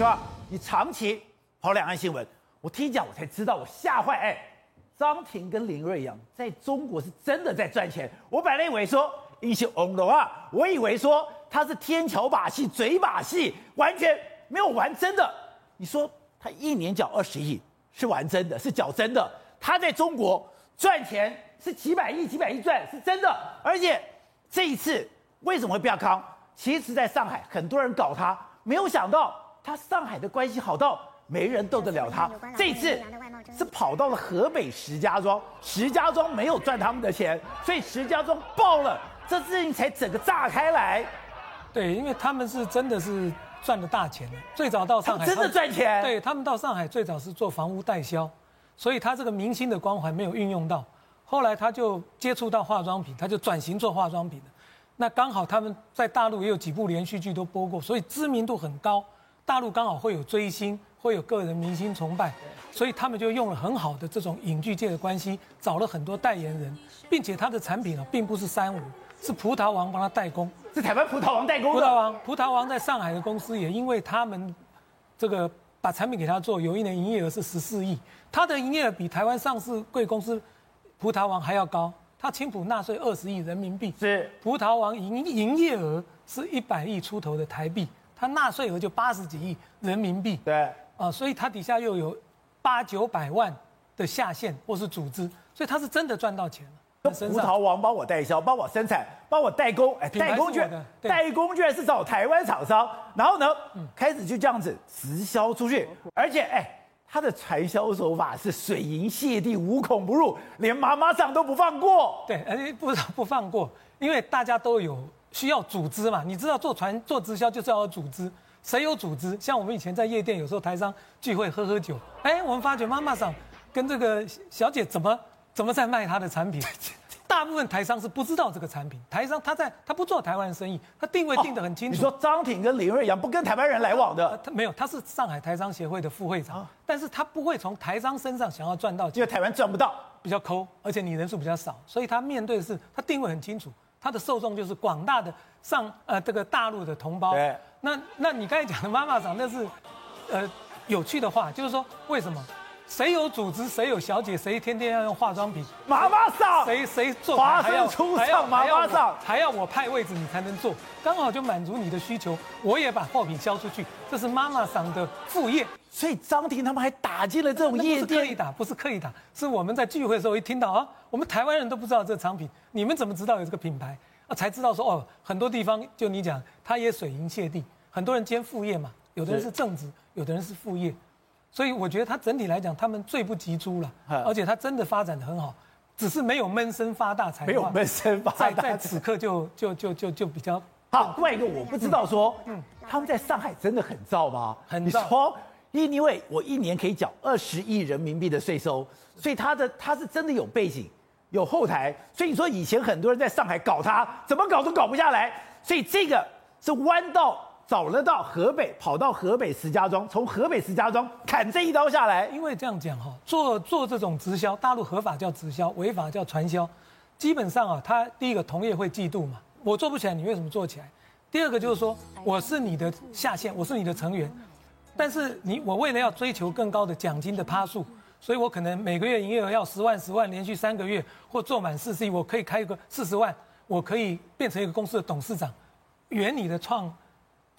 是吧？你长期跑两岸新闻，我听讲我才知道，我吓坏。哎，张庭跟林瑞阳在中国是真的在赚钱。我本来以为说英雄翁的话，我以为说他是天桥把戏、嘴把戏，完全没有玩真的。你说他一年缴二十亿，是玩真的，是缴真的。他在中国赚钱是几百亿、几百亿赚，是真的。而且这一次为什么会变康？其实在上海很多人搞他，没有想到。他上海的关系好到没人斗得了他，这一次是跑到了河北石家庄，石家庄没有赚他们的钱，所以石家庄爆了，这事情才整个炸开来。对，因为他们是真的是赚了大钱了，最早到上海真的赚钱。对，他们到上海最早是做房屋代销，所以他这个明星的光环没有运用到，后来他就接触到化妆品，他就转型做化妆品了。那刚好他们在大陆也有几部连续剧都播过，所以知名度很高。大陆刚好会有追星，会有个人明星崇拜，所以他们就用了很好的这种影剧界的关系，找了很多代言人，并且他的产品啊，并不是三无，是葡萄王帮他代工，是台湾葡萄王代工的。葡萄王，葡萄王在上海的公司也因为他们这个把产品给他做，有一年营业额是十四亿，他的营业额比台湾上市贵公司葡萄王还要高，他青浦纳税二十亿人民币，是葡萄王营营业额是一百亿出头的台币。他纳税额就八十几亿人民币，对，啊，所以他底下又有八九百万的下线或是组织，所以他是真的赚到钱了。葡萄王帮我代销，帮我生产，帮我代工，哎，代工居然代工居然是找台湾厂商，然后呢，开始就这样子直销出去，而且哎，他的传销手法是水银泻地，无孔不入，连妈妈上都不放过。对，而且不不放过，因为大家都有。需要组织嘛？你知道做传做直销就是要有组织，谁有组织？像我们以前在夜店，有时候台商聚会喝喝酒，哎，我们发觉妈妈桑跟这个小姐怎么怎么在卖她的产品？大部分台商是不知道这个产品，台商他在他不做台湾的生意，他定位定得很清楚。哦、你说张挺跟李瑞阳不跟台湾人来往的？他没有，他是上海台商协会的副会长，啊、但是他不会从台商身上想要赚到钱，因为台湾赚不到，比较抠，而且你人数比较少，所以他面对的是他定位很清楚。他的受众就是广大的上呃这个大陆的同胞。对。那那你刚才讲的妈妈长那是，呃有趣的话，就是说为什么？谁有组织，谁有小姐，谁天天要用化妆品？妈妈桑。谁谁做华灯初上，妈妈桑还要我派位置你才能做，刚好就满足你的需求，我也把货品销出去，这是妈妈桑的副业。所以张庭他们还打进了这种夜店，不是刻意打，不是刻意打，是我们在聚会的时候一听到啊，我们台湾人都不知道这个产品，你们怎么知道有这个品牌啊？才知道说哦，很多地方就你讲，他也水银泻地，很多人兼副业嘛，有的人是正职，有的人是副业，所以我觉得他整体来讲，他们最不及诛了，而且他真的发展的很好，只是没有闷声发大财，没有闷声发大财，在此刻就就就就就比较好。另外一个我不知道说，嗯，他们在上海真的很造吗？很造。因为我一年可以缴二十亿人民币的税收，所以他的他是真的有背景、有后台。所以你说以前很多人在上海搞他，怎么搞都搞不下来。所以这个是弯道找了到河北，跑到河北石家庄，从河北石家庄砍这一刀下来。因为这样讲哈，做做这种直销，大陆合法叫直销，违法叫传销。基本上啊，他第一个同业会嫉妒嘛，我做不起来，你为什么做起来？第二个就是说，我是你的下线，我是你的成员。但是你我为了要追求更高的奖金的趴数，所以我可能每个月营业额要十万十万，连续三个月或做满四十亿，我可以开一个四十万，我可以变成一个公司的董事长，圆你的创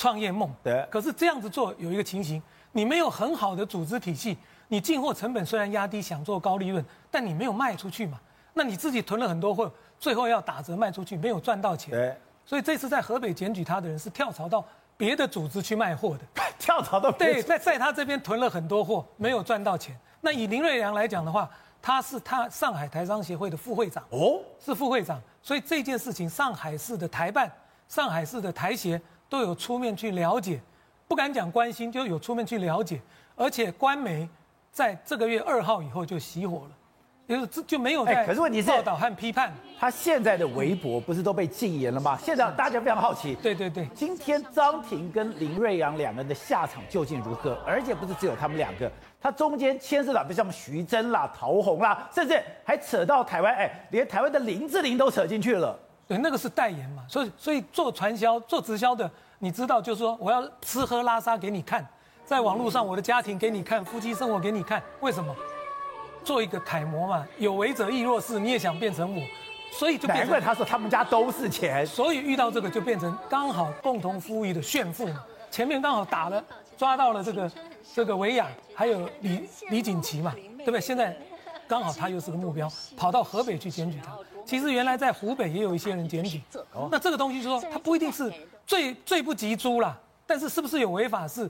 创业梦。对。可是这样子做有一个情形，你没有很好的组织体系，你进货成本虽然压低，想做高利润，但你没有卖出去嘛？那你自己囤了很多货，最后要打折卖出去，没有赚到钱。对。所以这次在河北检举他的人是跳槽到。别的组织去卖货的，跳槽到对，在在他这边囤了很多货，没有赚到钱。那以林瑞阳来讲的话，他是他上海台商协会的副会长哦，是副会长，所以这件事情上海市的台办、上海市的台协都有出面去了解，不敢讲关心，就有出面去了解，而且官媒在这个月二号以后就熄火了。就是这就没有在可是问题是报道和批判，他现在的微博不是都被禁言了吗？现在大家非常好奇，对对对，今天张庭跟林瑞阳两个人的下场究竟如何？而且不是只有他们两个，他中间牵涉到，比如像徐峥啦、陶虹啦，甚至还扯到台湾，哎，连台湾的林志玲都扯进去了。对，那个是代言嘛，所以所以做传销、做直销的，你知道，就是说我要吃喝拉撒给你看。在网络上我的家庭给你看，夫妻生活给你看，为什么？做一个楷模嘛，有为者亦若是，你也想变成我，所以就难怪他说他们家都是钱，所以遇到这个就变成刚好共同富裕的炫富嘛。前面刚好打了抓到了这个这个维亚，还有李李锦旗嘛，对不对？现在刚好他又是个目标，跑到河北去检举他。其实原来在湖北也有一些人检举，那这个东西就是说他不一定是最最不及诛啦，但是是不是有违法是，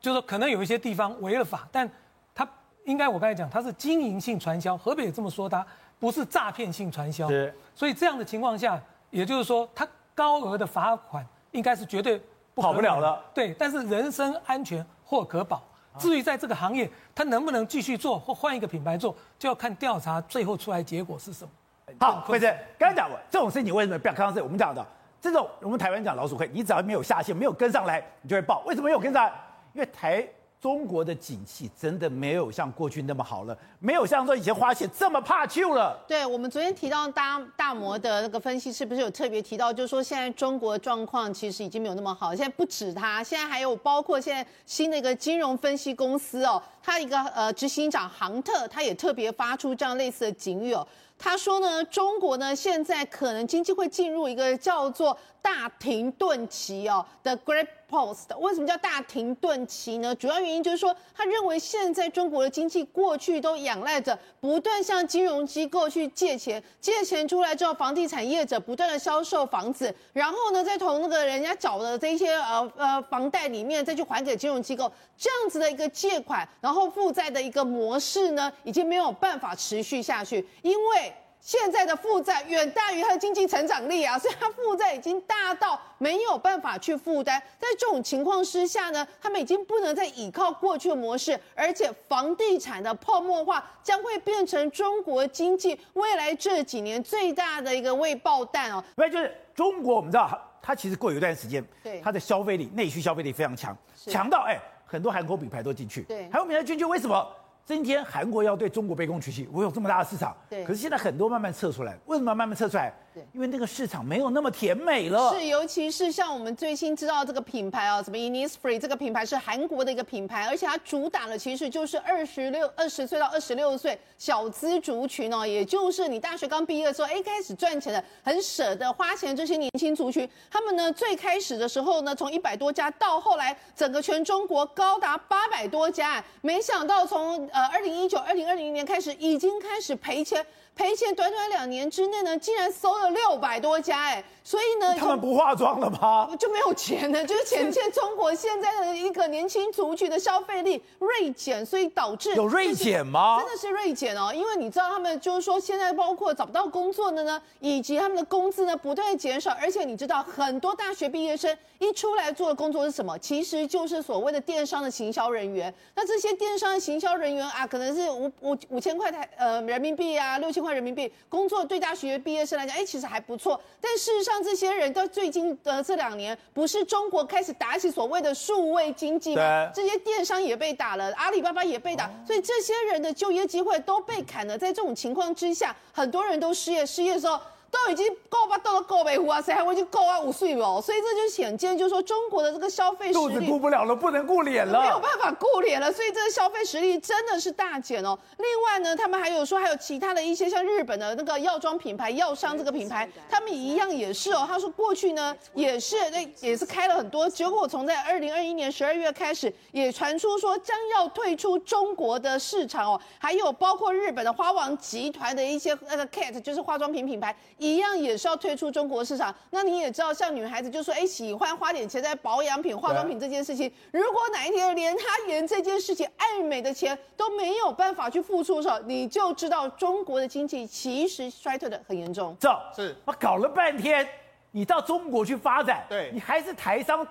就是说可能有一些地方违了法，但他。应该我刚才讲，他是经营性传销，河北也这么说，他不是诈骗性传销。是，所以这样的情况下，也就是说，他高额的罚款应该是绝对不跑不了了。对，但是人身安全或可保。至于在这个行业，他能不能继续做或换一个品牌做，就要看调查最后出来结果是什么。好，辉正，刚才讲过这种事情，为什么不要刚刚是我们讲的这种，我们台湾讲老鼠会，你只要没有下线，没有跟上来，你就会爆。为什么没有跟上来？因为台。中国的景气真的没有像过去那么好了，没有像说以前花钱这么怕旧了。对，我们昨天提到大大摩的那个分析，是不是有特别提到，就是说现在中国的状况其实已经没有那么好。现在不止他，现在还有包括现在新的一个金融分析公司哦，他一个呃执行长杭特，他也特别发出这样类似的警语哦。他说呢，中国呢现在可能经济会进入一个叫做大停顿期哦的 Great Pause。为什么叫大停顿期呢？主要原因就是说，他认为现在中国的经济过去都仰赖着不断向金融机构去借钱，借钱出来之后，房地产业者不断的销售房子，然后呢再从那个人家找的这些呃呃房贷里面再去还给金融机构，这样子的一个借款，然后负债的一个模式呢，已经没有办法持续下去，因为。现在的负债远大于它的经济成长力啊，所以它负债已经大到没有办法去负担。在这种情况之下呢，他们已经不能再依靠过去的模式，而且房地产的泡沫化将会变成中国经济未来这几年最大的一个未爆弹哦。因为就是中国，我们知道它它其实过有一段时间，对它的消费力、内需消费力非常强，强到哎很多韩国品牌都进去，对，韩国品牌进去为什么？今天韩国要对中国卑躬屈膝，我有这么大的市场，对。可是现在很多慢慢撤出来，为什么慢慢撤出来？对，因为那个市场没有那么甜美了。是，尤其是像我们最新知道这个品牌啊，什么 Innisfree 这个品牌是韩国的一个品牌，而且它主打的其实就是二十六、二十岁到二十六岁小资族群哦，也就是你大学刚毕业的时候，哎，开始赚钱的，很舍得花钱这些年轻族群。他们呢，最开始的时候呢，从一百多家到后来整个全中国高达八百多家，没想到从呃二零一九、二零二零年开始，已经开始赔钱。赔钱，短短两年之内呢，竟然收了六百多家，哎，所以呢，他们不化妆了吗？就没有钱了，就是显见中国现在的一个年轻族群的消费力锐减，所以导致有锐减吗？真的是锐减哦，因为你知道他们就是说现在包括找不到工作的呢，以及他们的工资呢不断减少，而且你知道很多大学毕业生一出来做的工作是什么？其实就是所谓的电商的行销人员。那这些电商的行销人员啊，可能是五五五千块台呃人民币啊，六千。块人民币工作对大学毕业生来讲，哎，其实还不错。但事实上，这些人到最近的这两年，不是中国开始打起所谓的数位经济吗？这些电商也被打了，阿里巴巴也被打，所以这些人的就业机会都被砍了。在这种情况之下，很多人都失业，失业的时候。都已经够吧，到了够北湖啊，谁还会去够啊五岁哦？所以这就显见，就是说中国的这个消费实力肚子顾不了了，不能顾脸了，没有办法顾脸了，所以这个消费实力真的是大减哦。另外呢，他们还有说还有其他的一些像日本的那个药妆品牌药商这个品牌，他们一样也是哦。他说过去呢也是那也是开了很多，结果从在二零二一年十二月开始，也传出说将要退出中国的市场哦。还有包括日本的花王集团的一些那个 Cat 就是化妆品品牌。一样也是要退出中国市场。那你也知道，像女孩子就说，哎，喜欢花点钱在保养品、化妆品这件事情。如果哪一天连她连这件事情爱美的钱都没有办法去付出的时候，你就知道中国的经济其实衰退的很严重。这是我搞了半天，你到中国去发展，对你还是台商，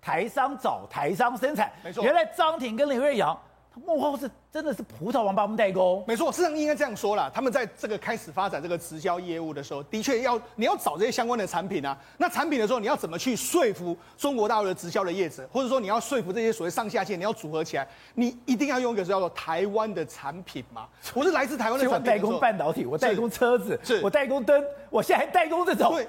台商找台商生产。没错，原来张挺跟林瑞阳。他幕后是真的是葡萄王帮我们代工，没错，事实上应该这样说啦。他们在这个开始发展这个直销业务的时候，的确要你要找这些相关的产品啊。那产品的时候，你要怎么去说服中国大陆的直销的业者，或者说你要说服这些所谓上下线，你要组合起来，你一定要用一个叫做台湾的产品嘛。我是来自台湾的产品，我代工半导体，我代工车子，是，我代工灯，我现在还代工这种。对。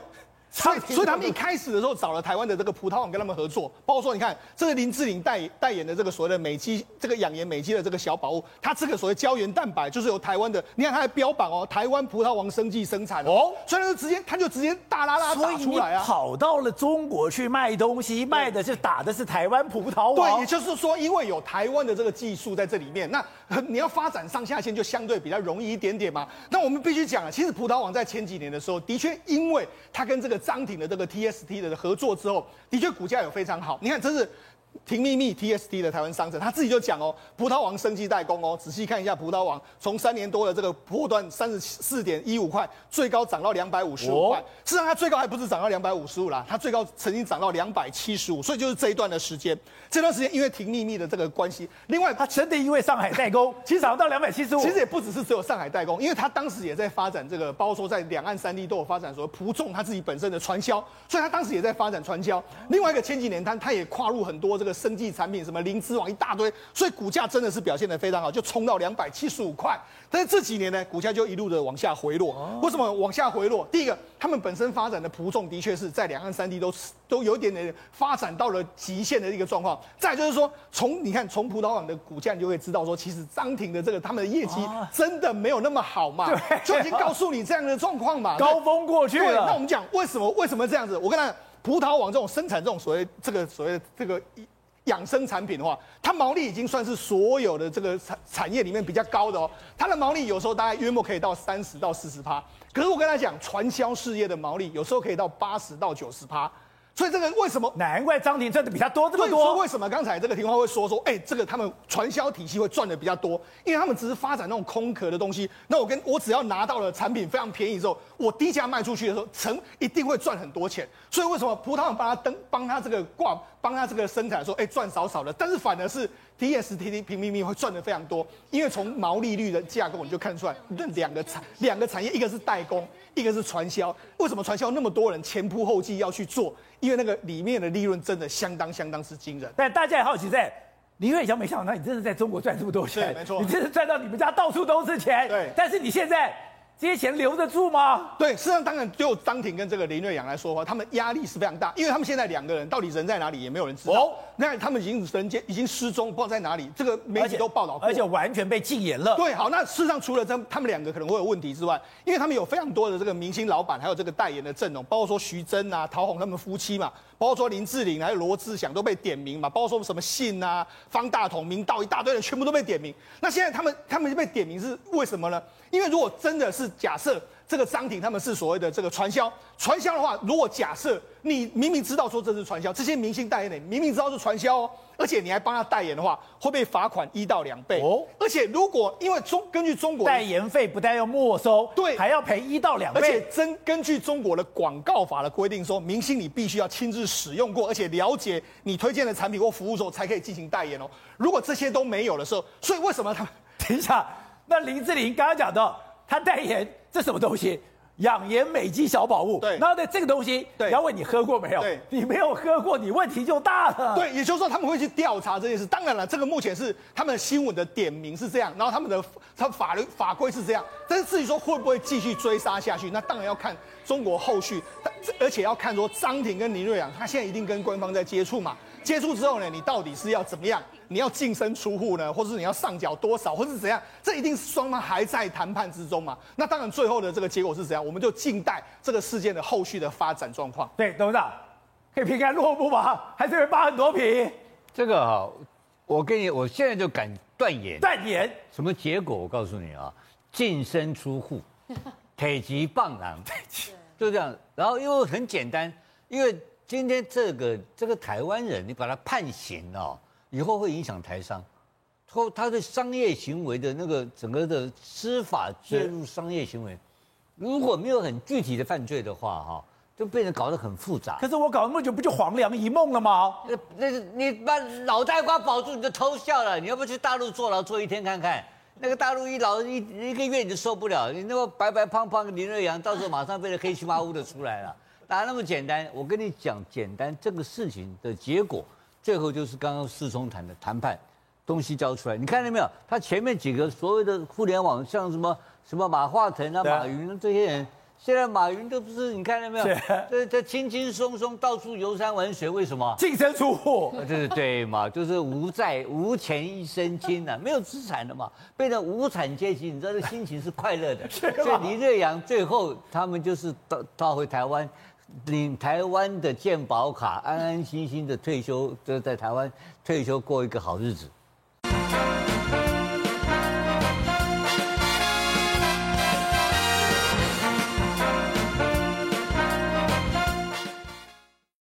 所以所以他们一开始的时候找了台湾的这个葡萄网跟他们合作，包括说你看这个林志玲代代言的这个所谓的美肌这个养颜美肌的这个小宝物，它这个所谓胶原蛋白就是由台湾的，你看它的标榜哦，台湾葡萄王生技生产哦，所以他就直接他就直接大拉拉打出来啊，跑到了中国去卖东西，卖的是打的是台湾葡萄王，对，也就是说因为有台湾的这个技术在这里面，那你要发展上下线就相对比较容易一点点嘛。那我们必须讲啊，其实葡萄王在前几年的时候，的确因为它跟这个张挺的这个 TST 的合作之后，的确股价有非常好。你看，这是。婷秘密 TST 的台湾商城，他自己就讲哦，葡萄王升级代工哦，仔细看一下葡萄王从三年多的这个波段三十四点一五块，最高涨到两百五十五块，事实上它最高还不是涨到两百五十五啦，它最高曾经涨到两百七十五，所以就是这一段的时间，这段时间因为婷秘密的这个关系，另外它真的因为上海代工，其实涨到两百七十五，其实也不只是只有上海代工，因为它当时也在发展这个，包括说在两岸三地都有发展说葡众它自己本身的传销，所以它当时也在发展传销。另外一个千禧年，它它也跨入很多这个。生技产品什么灵芝网一大堆，所以股价真的是表现的非常好，就冲到两百七十五块。但是这几年呢，股价就一路的往下回落。为什么往下回落？第一个，他们本身发展的葡众的确是在两岸三地都都有一点点发展到了极限的一个状况。再就是说，从你看从葡萄网的股价，你就会知道说，其实张挺的这个他们的业绩真的没有那么好嘛，就已经告诉你这样的状况嘛。高峰过去了。对，那我们讲为什么为什么这样子？我跟他讲，葡萄网这种生产这种所谓这个所谓这个。养生产品的话，它毛利已经算是所有的这个产产业里面比较高的哦。它的毛利有时候大概约莫可以到三十到四十趴，可是我跟他讲，传销事业的毛利有时候可以到八十到九十趴。所以这个为什么？难怪张庭赚的比他多这么多。所以为什么刚才这个庭花会说说，哎，这个他们传销体系会赚的比较多，因为他们只是发展那种空壳的东西。那我跟我只要拿到了产品非常便宜之后，我低价卖出去的时候，成一定会赚很多钱。所以为什么葡萄帮他登帮他这个挂帮他这个生产说，哎，赚少少的，但是反而是 TST 平平平会赚的非常多，因为从毛利率的架构你就看出来，那两个产两个产业，一个是代工，一个是传销。为什么传销那么多人前仆后继要去做？因为那个里面的利润真的相当相当是惊人，但大家也好奇在，林瑞祥没想到你真的在中国赚这么多钱，对，没错，你真的赚到你们家到处都是钱，对，但是你现在。这些钱留得住吗？对，事实上当然就张挺跟这个林瑞阳来说的话，他们压力是非常大，因为他们现在两个人到底人在哪里也没有人知道。哦，那他们已经人间已经失踪，不知道在哪里。这个媒体都报道过，而且完全被禁言了。对，好，那事实上除了这他们两个可能会有问题之外，因为他们有非常多的这个明星老板，还有这个代言的阵容，包括说徐峥啊、陶虹他们夫妻嘛，包括说林志玲还有罗志祥都被点名嘛，包括说什么信啊、方大同、明道一大堆人全部都被点名。那现在他们他们被点名是为什么呢？因为如果真的是假设。这个张庭他们是所谓的这个传销，传销的话，如果假设你明明知道说这是传销，这些明星代言人明明知道是传销哦，而且你还帮他代言的话，会被罚款一到两倍哦。而且如果因为中根据中国代言费不但要没收，对，还要赔一到两倍。而且真根据中国的广告法的规定说，明星你必须要亲自使用过，而且了解你推荐的产品或服务之后才可以进行代言哦。如果这些都没有的时候，所以为什么他们？等一下，那林志玲刚刚讲到。他代言这什么东西？养颜美肌小宝物。对，然后呢，这个东西，对，要问你喝过没有？对，你没有喝过，你问题就大了。对，也就是说他们会去调查这件事。当然了，这个目前是他们的新闻的点名是这样，然后他们的他法律法规是这样。但是至于说会不会继续追杀下去，那当然要看中国后续，而且要看说张庭跟林瑞阳，他现在一定跟官方在接触嘛。接触之后呢，你到底是要怎么样？你要净身出户呢，或者是你要上缴多少，或者是怎样？这一定是双方还在谈判之中嘛。那当然，最后的这个结果是怎样？我们就静待这个事件的后续的发展状况。对，董事长可以平安落幕吗？还是会扒很多皮？这个哈，我跟你，我现在就敢断言。断言什么结果？我告诉你啊，净身出户，铁骑棒郎，就这样。然后因为很简单，因为。今天这个这个台湾人，你把他判刑哦，以后会影响台商，后他的商业行为的那个整个的司法介入商业行为，如果没有很具体的犯罪的话，哈，就变得搞得很复杂。可是我搞那么久，不就黄粱一梦了吗？那那你把脑袋瓜保住，你就偷笑了。你要不去大陆坐牢坐一天看看？那个大陆一牢一一个月你就受不了，你那个白白胖胖的林瑞阳，到时候马上变得黑漆麻乌的出来了。哪那么简单？我跟你讲，简单这个事情的结果，最后就是刚刚世聪谈的谈判，东西交出来，你看到没有？他前面几个所谓的互联网，像什么什么马化腾啊、马云啊这些人，现在马云都不是，你看到没有？是这这轻轻松松到处游山玩水，为什么？净身出户，呃，对对嘛，就是无债无钱一身轻啊，没有资产的嘛，变成无产阶级，你知道这心情是快乐的。所以李瑞阳最后他们就是到到回台湾，领台湾的健保卡，安安心心的退休，就在台湾退休过一个好日子。